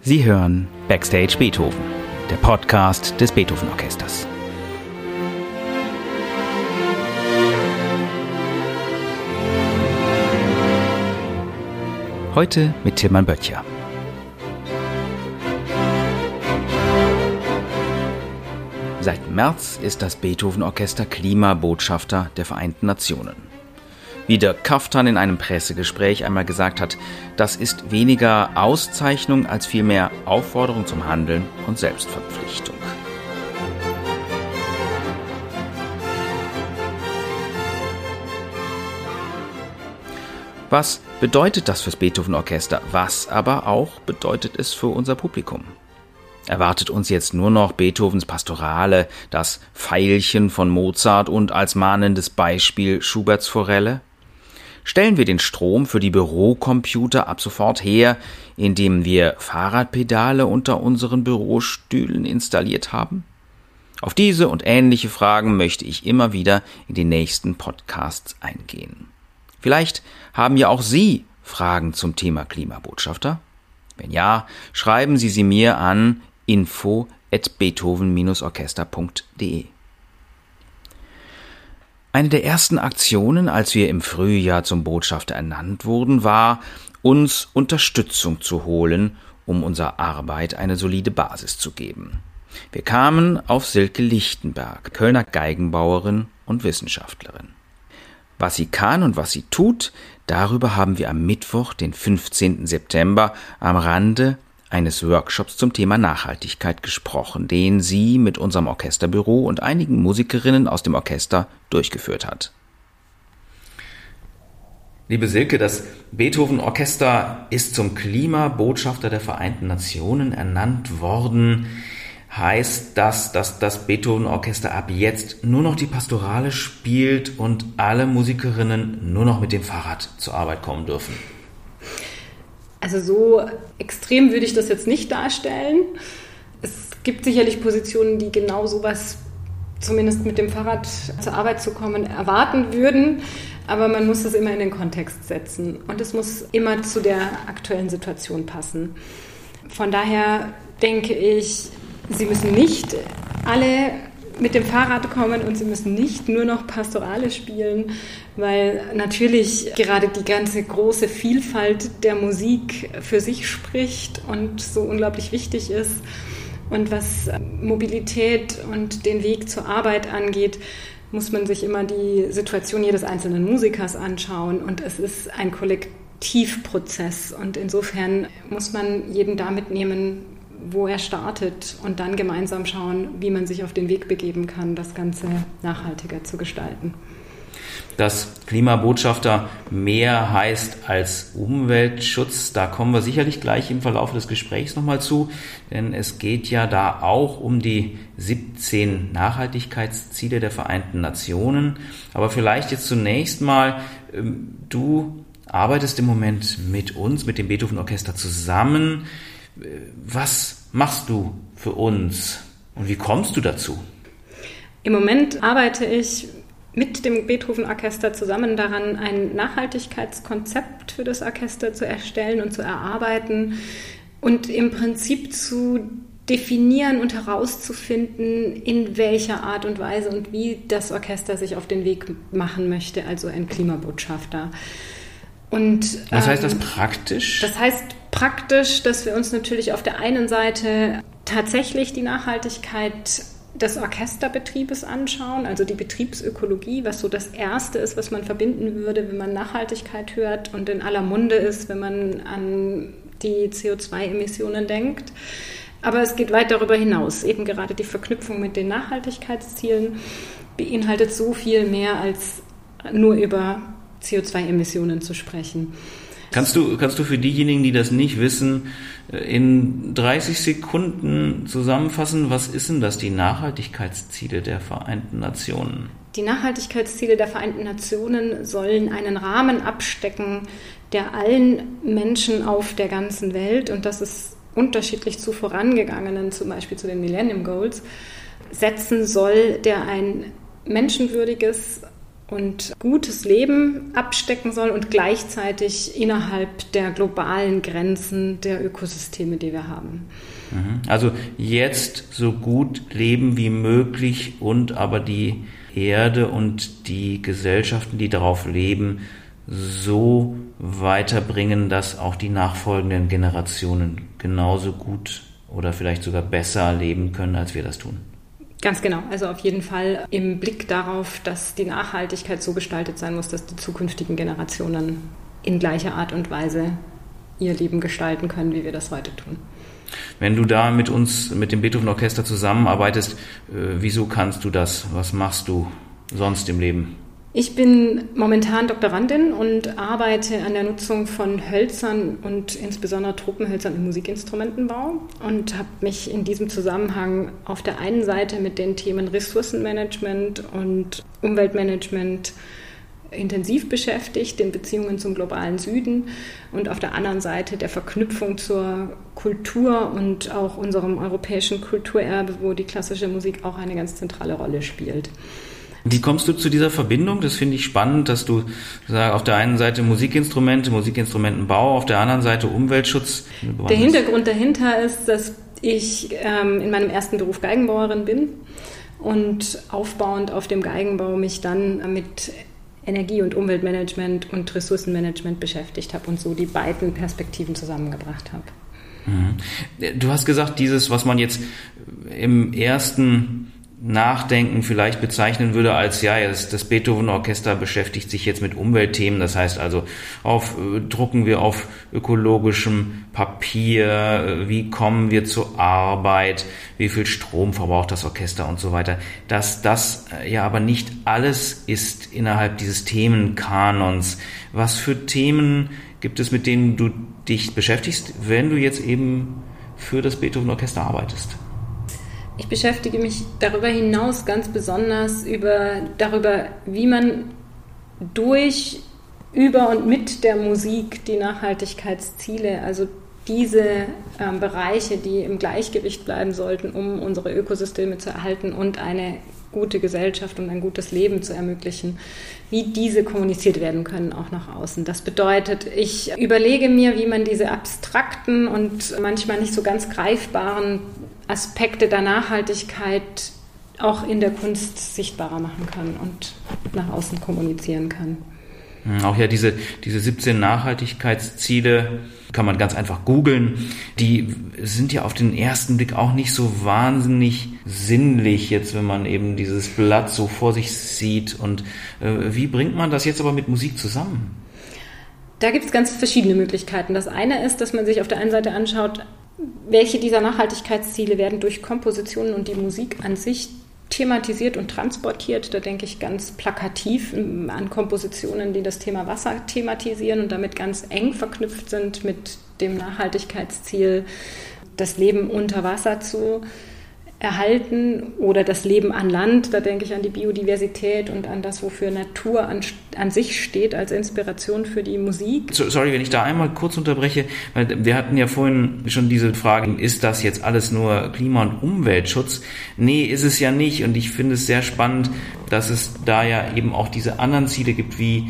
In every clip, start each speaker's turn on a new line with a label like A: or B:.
A: Sie hören Backstage Beethoven, der Podcast des Beethoven Orchesters. Heute mit Tilman Böttcher. Seit März ist das Beethoven Orchester Klimabotschafter der Vereinten Nationen. Wie der Kaftan in einem Pressegespräch einmal gesagt hat, das ist weniger Auszeichnung als vielmehr Aufforderung zum Handeln und Selbstverpflichtung. Was bedeutet das fürs Beethoven Orchester? Was aber auch bedeutet es für unser Publikum? Erwartet uns jetzt nur noch Beethovens Pastorale, das Pfeilchen von Mozart und als mahnendes Beispiel Schuberts Forelle? Stellen wir den Strom für die Bürocomputer ab sofort her, indem wir Fahrradpedale unter unseren Bürostühlen installiert haben? Auf diese und ähnliche Fragen möchte ich immer wieder in den nächsten Podcasts eingehen. Vielleicht haben ja auch Sie Fragen zum Thema Klimabotschafter? Wenn ja, schreiben Sie sie mir an info at beethoven-orchester.de. Eine der ersten Aktionen, als wir im Frühjahr zum Botschafter ernannt wurden, war, uns Unterstützung zu holen, um unserer Arbeit eine solide Basis zu geben. Wir kamen auf Silke Lichtenberg, Kölner Geigenbauerin und Wissenschaftlerin. Was sie kann und was sie tut, darüber haben wir am Mittwoch, den 15. September, am Rande eines Workshops zum Thema Nachhaltigkeit gesprochen, den sie mit unserem Orchesterbüro und einigen Musikerinnen aus dem Orchester durchgeführt hat. Liebe Silke, das Beethoven Orchester ist zum Klimabotschafter der Vereinten Nationen ernannt worden. Heißt das, dass das Beethoven Orchester ab jetzt nur noch die Pastorale spielt und alle Musikerinnen nur noch mit dem Fahrrad zur Arbeit kommen dürfen?
B: Also so extrem würde ich das jetzt nicht darstellen. Es gibt sicherlich Positionen, die genau sowas zumindest mit dem Fahrrad zur Arbeit zu kommen erwarten würden. Aber man muss das immer in den Kontext setzen und es muss immer zu der aktuellen Situation passen. Von daher denke ich, Sie müssen nicht alle mit dem Fahrrad kommen und sie müssen nicht nur noch Pastorale spielen, weil natürlich gerade die ganze große Vielfalt der Musik für sich spricht und so unglaublich wichtig ist. Und was Mobilität und den Weg zur Arbeit angeht, muss man sich immer die Situation jedes einzelnen Musikers anschauen. Und es ist ein Kollektivprozess. Und insofern muss man jeden da mitnehmen, wo er startet und dann gemeinsam schauen, wie man sich auf den Weg begeben kann, das Ganze nachhaltiger zu gestalten.
A: Dass Klimabotschafter mehr heißt als Umweltschutz, da kommen wir sicherlich gleich im Verlauf des Gesprächs nochmal zu, denn es geht ja da auch um die 17 Nachhaltigkeitsziele der Vereinten Nationen. Aber vielleicht jetzt zunächst mal, ähm, du arbeitest im Moment mit uns, mit dem Beethoven Orchester zusammen was machst du für uns und wie kommst du dazu?
B: Im Moment arbeite ich mit dem Beethoven Orchester zusammen daran, ein Nachhaltigkeitskonzept für das Orchester zu erstellen und zu erarbeiten und im Prinzip zu definieren und herauszufinden, in welcher Art und Weise und wie das Orchester sich auf den Weg machen möchte, also ein Klimabotschafter.
A: Und, Was heißt das ähm, praktisch?
B: Das heißt praktisch, dass wir uns natürlich auf der einen Seite tatsächlich die Nachhaltigkeit des Orchesterbetriebes anschauen, also die Betriebsökologie, was so das Erste ist, was man verbinden würde, wenn man Nachhaltigkeit hört und in aller Munde ist, wenn man an die CO2-Emissionen denkt. Aber es geht weit darüber hinaus. Eben gerade die Verknüpfung mit den Nachhaltigkeitszielen beinhaltet so viel mehr als nur über CO2-Emissionen zu sprechen.
A: Kannst du, kannst du für diejenigen, die das nicht wissen, in 30 Sekunden zusammenfassen, was ist denn das, die Nachhaltigkeitsziele der Vereinten Nationen?
B: Die Nachhaltigkeitsziele der Vereinten Nationen sollen einen Rahmen abstecken, der allen Menschen auf der ganzen Welt, und das ist unterschiedlich zu vorangegangenen, zum Beispiel zu den Millennium Goals, setzen soll, der ein menschenwürdiges, und gutes Leben abstecken soll und gleichzeitig innerhalb der globalen Grenzen der Ökosysteme, die wir haben.
A: Mhm. Also jetzt so gut leben wie möglich und aber die Erde und die Gesellschaften, die darauf leben, so weiterbringen, dass auch die nachfolgenden Generationen genauso gut oder vielleicht sogar besser leben können, als wir das tun.
B: Ganz genau. Also auf jeden Fall im Blick darauf, dass die Nachhaltigkeit so gestaltet sein muss, dass die zukünftigen Generationen in gleicher Art und Weise ihr Leben gestalten können, wie wir das heute tun.
A: Wenn du da mit uns, mit dem Beethoven Orchester zusammenarbeitest, äh, wieso kannst du das? Was machst du sonst im Leben?
B: Ich bin momentan Doktorandin und arbeite an der Nutzung von Hölzern und insbesondere Tropenhölzern im Musikinstrumentenbau und habe mich in diesem Zusammenhang auf der einen Seite mit den Themen Ressourcenmanagement und Umweltmanagement intensiv beschäftigt, den Beziehungen zum globalen Süden und auf der anderen Seite der Verknüpfung zur Kultur und auch unserem europäischen Kulturerbe, wo die klassische Musik auch eine ganz zentrale Rolle spielt.
A: Wie kommst du zu dieser Verbindung? Das finde ich spannend, dass du sag, auf der einen Seite Musikinstrumente, Musikinstrumentenbau, auf der anderen Seite Umweltschutz.
B: Der Hintergrund dahinter ist, dass ich ähm, in meinem ersten Beruf Geigenbauerin bin und aufbauend auf dem Geigenbau mich dann mit Energie- und Umweltmanagement und Ressourcenmanagement beschäftigt habe und so die beiden Perspektiven zusammengebracht habe.
A: Mhm. Du hast gesagt, dieses, was man jetzt im ersten Nachdenken vielleicht bezeichnen würde als, ja, das, das Beethoven-Orchester beschäftigt sich jetzt mit Umweltthemen. Das heißt also, auf, äh, drucken wir auf ökologischem Papier, äh, wie kommen wir zur Arbeit, wie viel Strom verbraucht das Orchester und so weiter. Dass das äh, ja aber nicht alles ist innerhalb dieses Themenkanons. Was für Themen gibt es, mit denen du dich beschäftigst, wenn du jetzt eben für das Beethoven-Orchester arbeitest?
B: Ich beschäftige mich darüber hinaus ganz besonders über, darüber, wie man durch, über und mit der Musik die Nachhaltigkeitsziele, also diese ähm, Bereiche, die im Gleichgewicht bleiben sollten, um unsere Ökosysteme zu erhalten und eine gute Gesellschaft und ein gutes Leben zu ermöglichen, wie diese kommuniziert werden können, auch nach außen. Das bedeutet, ich überlege mir, wie man diese abstrakten und manchmal nicht so ganz greifbaren Aspekte der Nachhaltigkeit auch in der Kunst sichtbarer machen kann und nach außen kommunizieren kann.
A: Hm, auch ja diese, diese 17 Nachhaltigkeitsziele kann man ganz einfach googeln. Die sind ja auf den ersten Blick auch nicht so wahnsinnig sinnlich jetzt, wenn man eben dieses Blatt so vor sich sieht. Und äh, wie bringt man das jetzt aber mit Musik zusammen?
B: Da gibt es ganz verschiedene Möglichkeiten. Das eine ist, dass man sich auf der einen Seite anschaut, welche dieser Nachhaltigkeitsziele werden durch Kompositionen und die Musik an sich thematisiert und transportiert. Da denke ich ganz plakativ an Kompositionen, die das Thema Wasser thematisieren und damit ganz eng verknüpft sind mit dem Nachhaltigkeitsziel, das Leben unter Wasser zu erhalten oder das Leben an Land. Da denke ich an die Biodiversität und an das, wofür Natur an, an sich steht als Inspiration für die Musik.
A: Sorry, wenn ich da einmal kurz unterbreche, weil wir hatten ja vorhin schon diese Frage, ist das jetzt alles nur Klima- und Umweltschutz? Nee, ist es ja nicht. Und ich finde es sehr spannend, dass es da ja eben auch diese anderen Ziele gibt, wie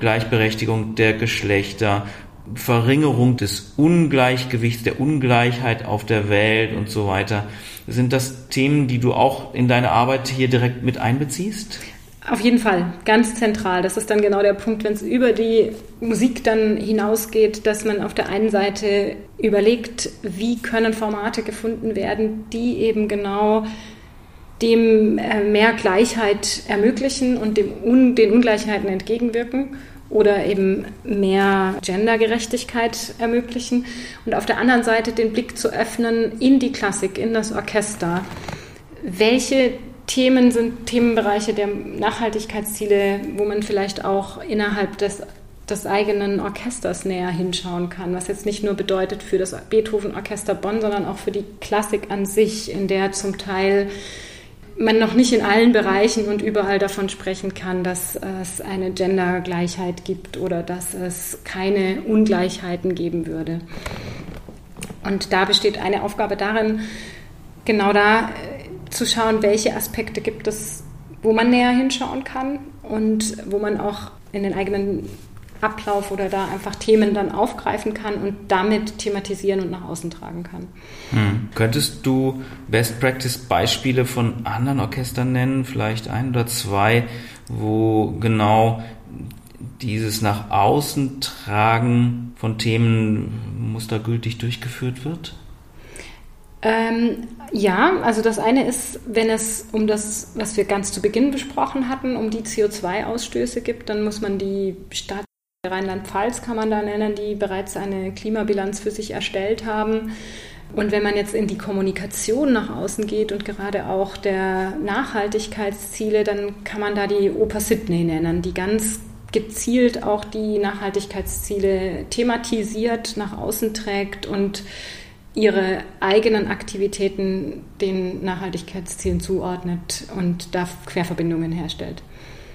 A: Gleichberechtigung der Geschlechter, Verringerung des Ungleichgewichts, der Ungleichheit auf der Welt und so weiter. Sind das Themen, die du auch in deine Arbeit hier direkt mit einbeziehst?
B: Auf jeden Fall, ganz zentral. Das ist dann genau der Punkt, wenn es über die Musik dann hinausgeht, dass man auf der einen Seite überlegt, wie können Formate gefunden werden, die eben genau dem äh, mehr Gleichheit ermöglichen und dem den Ungleichheiten entgegenwirken oder eben mehr Gendergerechtigkeit ermöglichen und auf der anderen Seite den Blick zu öffnen in die Klassik, in das Orchester. Welche Themen sind Themenbereiche der Nachhaltigkeitsziele, wo man vielleicht auch innerhalb des, des eigenen Orchesters näher hinschauen kann, was jetzt nicht nur bedeutet für das Beethoven-Orchester Bonn, sondern auch für die Klassik an sich, in der zum Teil man noch nicht in allen Bereichen und überall davon sprechen kann, dass es eine Gendergleichheit gibt oder dass es keine Ungleichheiten geben würde. Und da besteht eine Aufgabe darin, genau da äh, zu schauen, welche Aspekte gibt es wo man näher hinschauen kann und wo man auch in den eigenen Ablauf oder da einfach Themen dann aufgreifen kann und damit thematisieren und nach außen tragen kann.
A: Hm. Könntest du Best Practice Beispiele von anderen Orchestern nennen, vielleicht ein oder zwei, wo genau dieses nach außen tragen von Themen mustergültig durchgeführt wird?
B: Ähm, ja, also das eine ist, wenn es um das, was wir ganz zu Beginn besprochen hatten, um die CO2-Ausstöße gibt, dann muss man die Stadt Rheinland-Pfalz kann man da nennen, die bereits eine Klimabilanz für sich erstellt haben. Und wenn man jetzt in die Kommunikation nach außen geht und gerade auch der Nachhaltigkeitsziele, dann kann man da die Oper Sydney nennen, die ganz gezielt auch die Nachhaltigkeitsziele thematisiert, nach außen trägt und ihre eigenen Aktivitäten den Nachhaltigkeitszielen zuordnet und da Querverbindungen herstellt.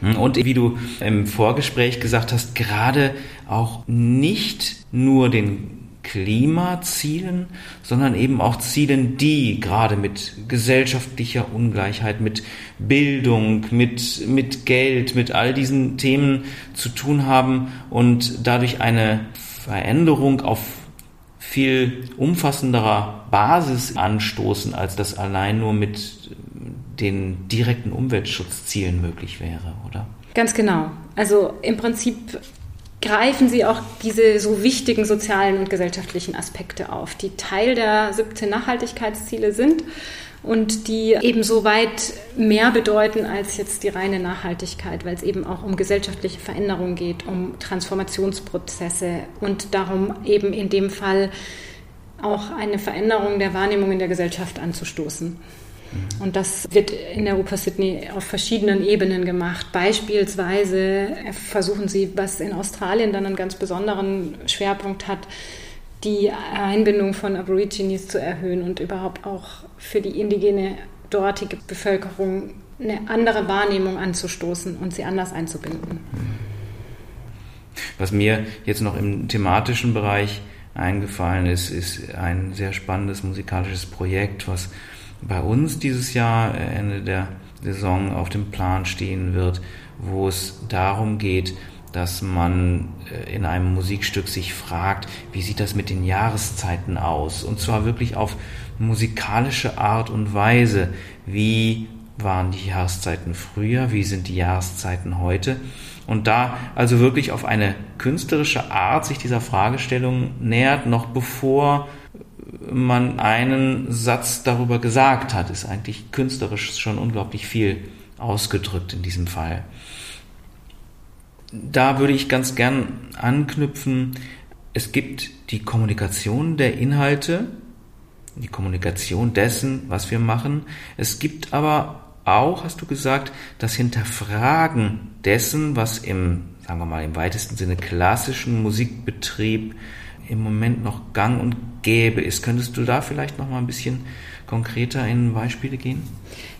A: Hm, und wie du im Vorgespräch gesagt hast, gerade auch nicht nur den Klimazielen, sondern eben auch Zielen, die gerade mit gesellschaftlicher Ungleichheit, mit Bildung, mit, mit Geld, mit all diesen Themen zu tun haben und dadurch eine Veränderung auf viel umfassenderer Basis anstoßen, als das allein nur mit den direkten Umweltschutzzielen möglich wäre, oder?
B: Ganz genau. Also im Prinzip greifen sie auch diese so wichtigen sozialen und gesellschaftlichen Aspekte auf, die Teil der 17 Nachhaltigkeitsziele sind und die eben so weit mehr bedeuten als jetzt die reine Nachhaltigkeit, weil es eben auch um gesellschaftliche Veränderungen geht, um Transformationsprozesse und darum eben in dem Fall auch eine Veränderung der Wahrnehmung in der Gesellschaft anzustoßen. Und das wird in Oper Sydney auf verschiedenen Ebenen gemacht. Beispielsweise versuchen sie, was in Australien dann einen ganz besonderen Schwerpunkt hat, die Einbindung von Aborigines zu erhöhen und überhaupt auch für die indigene dortige Bevölkerung eine andere Wahrnehmung anzustoßen und sie anders einzubinden.
A: Was mir jetzt noch im thematischen Bereich eingefallen ist, ist ein sehr spannendes musikalisches Projekt, was bei uns dieses Jahr äh, Ende der Saison auf dem Plan stehen wird, wo es darum geht, dass man äh, in einem Musikstück sich fragt, wie sieht das mit den Jahreszeiten aus? Und zwar wirklich auf musikalische Art und Weise. Wie waren die Jahreszeiten früher? Wie sind die Jahreszeiten heute? Und da also wirklich auf eine künstlerische Art sich dieser Fragestellung nähert, noch bevor man einen Satz darüber gesagt hat, ist eigentlich künstlerisch schon unglaublich viel ausgedrückt in diesem Fall. Da würde ich ganz gern anknüpfen, es gibt die Kommunikation der Inhalte, die Kommunikation dessen, was wir machen. Es gibt aber auch, hast du gesagt, das Hinterfragen dessen, was im, sagen wir mal, im weitesten Sinne klassischen Musikbetrieb im Moment noch gang und gäbe ist. Könntest du da vielleicht noch mal ein bisschen konkreter in Beispiele gehen?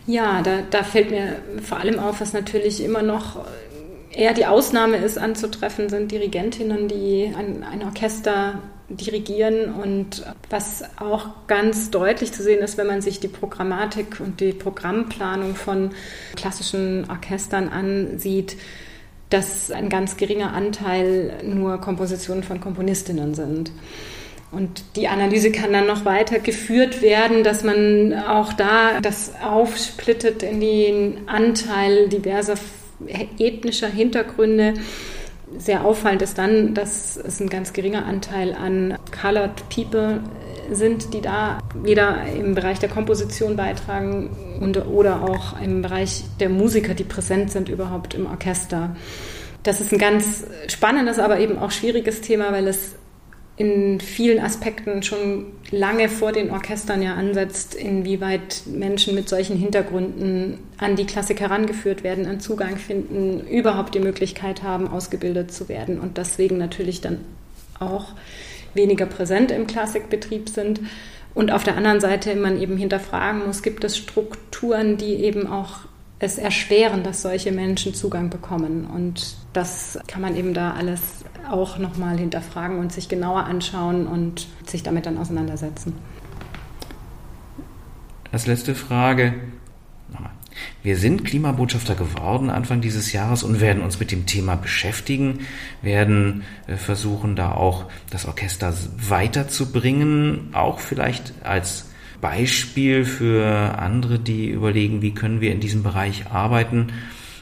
B: Ja, da, da fällt mir vor allem auf, was natürlich immer noch eher die Ausnahme ist anzutreffen, sind Dirigentinnen, die ein, ein Orchester dirigieren und was auch ganz deutlich zu sehen ist, wenn man sich die Programmatik und die Programmplanung von klassischen Orchestern ansieht, dass ein ganz geringer Anteil nur Kompositionen von Komponistinnen sind. Und die Analyse kann dann noch weiter geführt werden, dass man auch da das aufsplittet in den Anteil diverser ethnischer Hintergründe. Sehr auffallend ist dann, dass es ein ganz geringer Anteil an Colored People sind, die da weder im Bereich der Komposition beitragen und, oder auch im Bereich der Musiker, die präsent sind überhaupt im Orchester. Das ist ein ganz spannendes, aber eben auch schwieriges Thema, weil es in vielen Aspekten schon lange vor den Orchestern ja ansetzt, inwieweit Menschen mit solchen Hintergründen an die Klassik herangeführt werden, einen Zugang finden, überhaupt die Möglichkeit haben, ausgebildet zu werden und deswegen natürlich dann auch weniger präsent im Klassikbetrieb sind. Und auf der anderen Seite man eben hinterfragen muss, gibt es Strukturen, die eben auch es erschweren, dass solche Menschen Zugang bekommen. Und das kann man eben da alles auch nochmal hinterfragen und sich genauer anschauen und sich damit dann auseinandersetzen.
A: Als letzte Frage, Wir sind Klimabotschafter geworden Anfang dieses Jahres und werden uns mit dem Thema beschäftigen, werden äh, versuchen, da auch das Orchester weiterzubringen, auch vielleicht als Beispiel für andere, die überlegen, wie können wir in diesem Bereich arbeiten.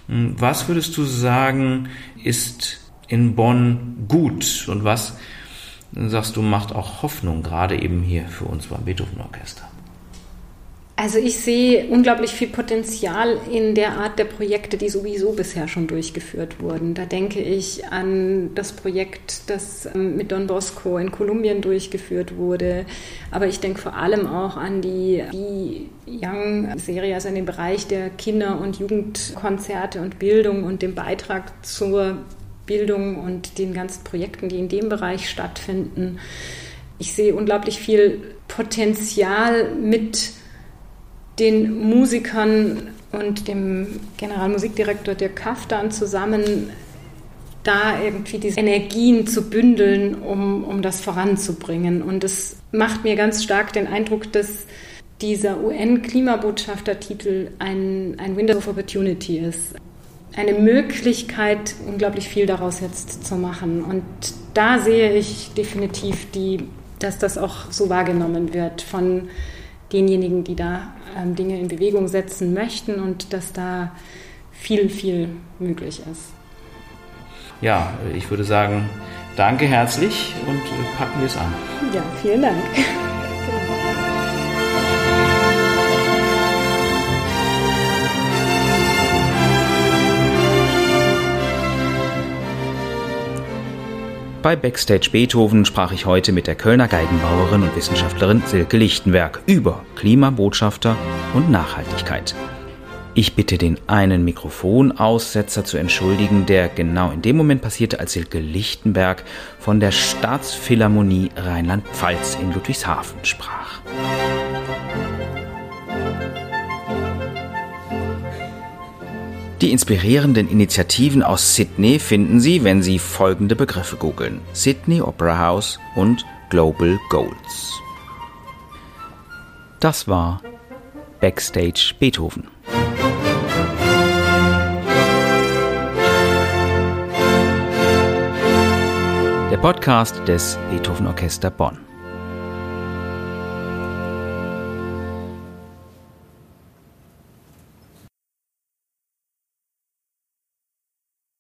A: Hm, was würdest du sagen, ist in Bonn gut und was sagst du macht auch Hoffnung, gerade eben hier für uns beim Beethoven Orchester?
B: Also ich sehe unglaublich viel Potenzial in der Art der Projekte, die sowieso bisher schon durchgeführt wurden. Da denke ich an das Projekt, das ähm, mit Don Bosco in Kolumbien durchgeführt wurde. Aber ich denke vor allem auch an die Young-Serie, also in den Bereich der Kinder- und Jugendkonzerte und Bildung und dem Beitrag zur Bildung und den ganzen Projekten, die in dem Bereich stattfinden. Ich sehe unglaublich viel Potenzial mit den Musikern und dem Generalmusikdirektor Dirk Kaftan zusammen da irgendwie diese Energien zu bündeln, um, um das voranzubringen. Und es macht mir ganz stark den Eindruck, dass dieser UN-Klimabotschaftertitel ein, ein Window of Opportunity ist. Eine Möglichkeit, unglaublich viel daraus jetzt zu machen. Und da sehe ich definitiv, die, dass das auch so wahrgenommen wird von denjenigen, die da ähm, Dinge in Bewegung setzen möchten und dass da viel, viel möglich ist.
A: Ja, ich würde sagen, danke herzlich und packen wir es an.
B: Ja, vielen Dank.
A: Bei Backstage Beethoven sprach ich heute mit der Kölner Geigenbauerin und Wissenschaftlerin Silke Lichtenberg über Klimabotschafter und Nachhaltigkeit. Ich bitte den einen Mikrofonaussetzer zu entschuldigen, der genau in dem Moment passierte, als Silke Lichtenberg von der Staatsphilharmonie Rheinland-Pfalz in Ludwigshafen sprach. Die inspirierenden Initiativen aus Sydney finden Sie, wenn Sie folgende Begriffe googeln. Sydney Opera House und Global Goals. Das war Backstage Beethoven. Der Podcast des Beethoven Orchester Bonn.